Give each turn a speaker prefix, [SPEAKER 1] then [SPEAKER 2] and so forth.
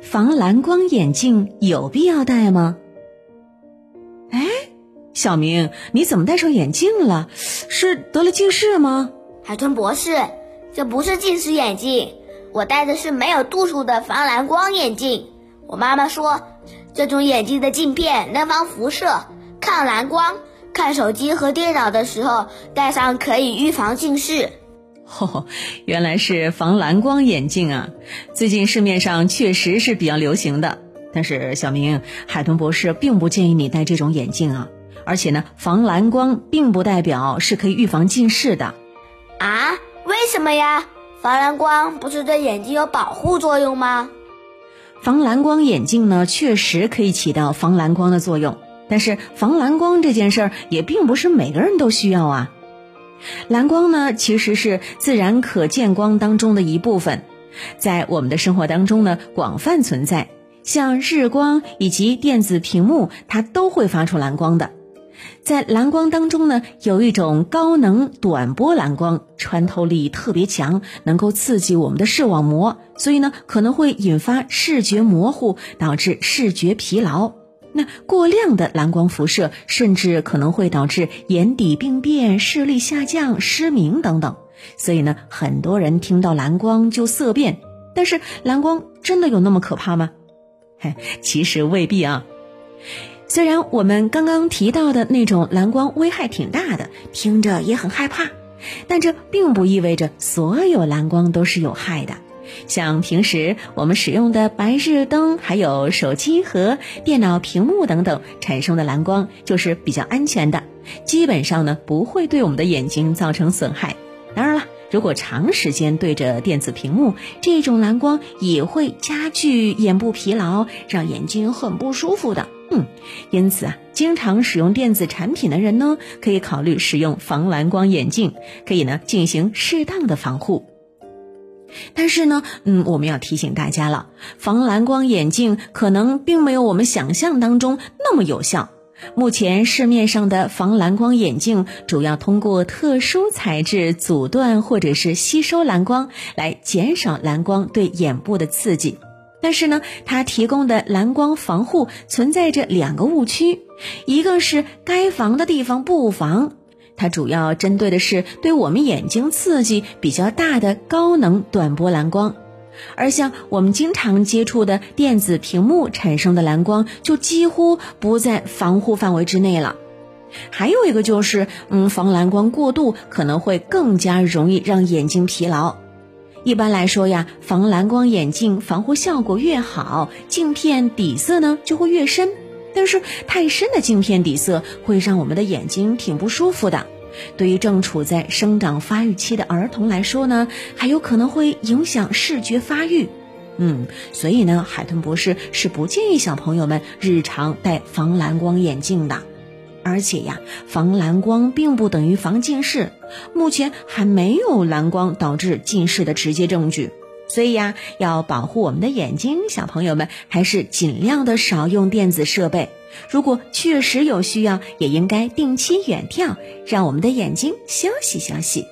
[SPEAKER 1] 防蓝光眼镜有必要戴吗？哎，小明，你怎么戴上眼镜了？是得了近视吗？
[SPEAKER 2] 海豚博士，这不是近视眼镜，我戴的是没有度数的防蓝光眼镜。我妈妈说，这种眼镜的镜片能防辐射、抗蓝光，看手机和电脑的时候戴上可以预防近视。
[SPEAKER 1] 哦，原来是防蓝光眼镜啊！最近市面上确实是比较流行的。但是小明，海豚博士并不建议你戴这种眼镜啊！而且呢，防蓝光并不代表是可以预防近视的。
[SPEAKER 2] 啊？为什么呀？防蓝光不是对眼睛有保护作用吗？
[SPEAKER 1] 防蓝光眼镜呢，确实可以起到防蓝光的作用。但是防蓝光这件事儿也并不是每个人都需要啊。蓝光呢，其实是自然可见光当中的一部分，在我们的生活当中呢，广泛存在。像日光以及电子屏幕，它都会发出蓝光的。在蓝光当中呢，有一种高能短波蓝光，穿透力特别强，能够刺激我们的视网膜，所以呢，可能会引发视觉模糊，导致视觉疲劳。那过量的蓝光辐射，甚至可能会导致眼底病变、视力下降、失明等等。所以呢，很多人听到蓝光就色变。但是蓝光真的有那么可怕吗？嘿，其实未必啊。虽然我们刚刚提到的那种蓝光危害挺大的，听着也很害怕，但这并不意味着所有蓝光都是有害的。像平时我们使用的白日灯，还有手机和电脑屏幕等等产生的蓝光，就是比较安全的，基本上呢不会对我们的眼睛造成损害。当然了，如果长时间对着电子屏幕，这种蓝光也会加剧眼部疲劳，让眼睛很不舒服的。嗯，因此啊，经常使用电子产品的人呢，可以考虑使用防蓝光眼镜，可以呢进行适当的防护。但是呢，嗯，我们要提醒大家了，防蓝光眼镜可能并没有我们想象当中那么有效。目前市面上的防蓝光眼镜主要通过特殊材质阻断或者是吸收蓝光，来减少蓝光对眼部的刺激。但是呢，它提供的蓝光防护存在着两个误区，一个是该防的地方不防。它主要针对的是对我们眼睛刺激比较大的高能短波蓝光，而像我们经常接触的电子屏幕产生的蓝光，就几乎不在防护范围之内了。还有一个就是，嗯，防蓝光过度可能会更加容易让眼睛疲劳。一般来说呀，防蓝光眼镜防护效果越好，镜片底色呢就会越深。但是太深的镜片底色会让我们的眼睛挺不舒服的，对于正处在生长发育期的儿童来说呢，还有可能会影响视觉发育。嗯，所以呢，海豚博士是不建议小朋友们日常戴防蓝光眼镜的。而且呀，防蓝光并不等于防近视，目前还没有蓝光导致近视的直接证据。所以呀，要保护我们的眼睛，小朋友们还是尽量的少用电子设备。如果确实有需要，也应该定期远眺，让我们的眼睛休息休息。